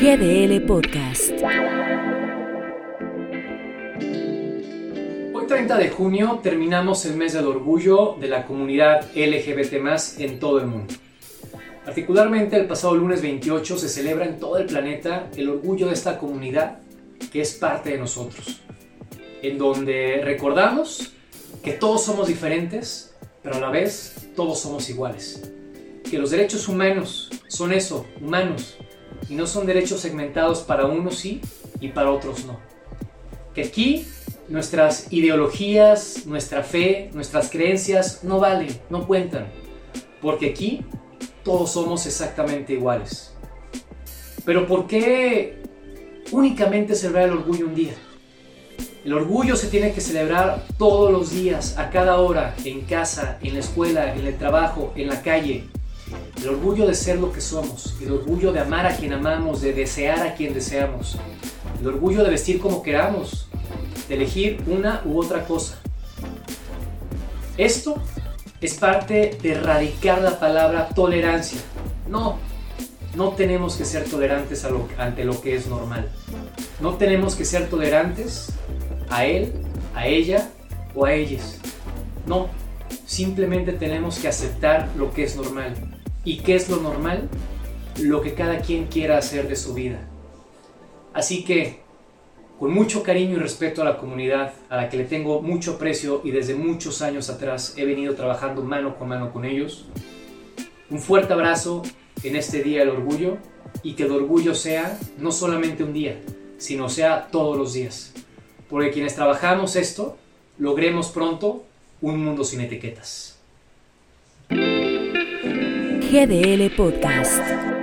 GDL Podcast. Hoy 30 de junio terminamos el mes del orgullo de la comunidad LGBT en todo el mundo. Particularmente el pasado lunes 28 se celebra en todo el planeta el orgullo de esta comunidad que es parte de nosotros, en donde recordamos que todos somos diferentes, pero a la vez todos somos iguales, que los derechos humanos son eso, humanos, y no son derechos segmentados para unos sí y para otros no. Que aquí nuestras ideologías, nuestra fe, nuestras creencias no valen, no cuentan, porque aquí todos somos exactamente iguales. Pero ¿por qué únicamente celebrar el orgullo un día? El orgullo se tiene que celebrar todos los días, a cada hora, en casa, en la escuela, en el trabajo, en la calle, el orgullo de ser lo que somos, el orgullo de amar a quien amamos, de desear a quien deseamos, el orgullo de vestir como queramos, de elegir una u otra cosa. Esto es parte de erradicar la palabra tolerancia. No, no tenemos que ser tolerantes ante lo que es normal. No tenemos que ser tolerantes a él, a ella o a ellas. No, simplemente tenemos que aceptar lo que es normal. ¿Y qué es lo normal? Lo que cada quien quiera hacer de su vida. Así que, con mucho cariño y respeto a la comunidad, a la que le tengo mucho aprecio y desde muchos años atrás he venido trabajando mano con mano con ellos, un fuerte abrazo en este Día del Orgullo y que el orgullo sea no solamente un día, sino sea todos los días. Porque quienes trabajamos esto, logremos pronto un mundo sin etiquetas. GDL Podcast.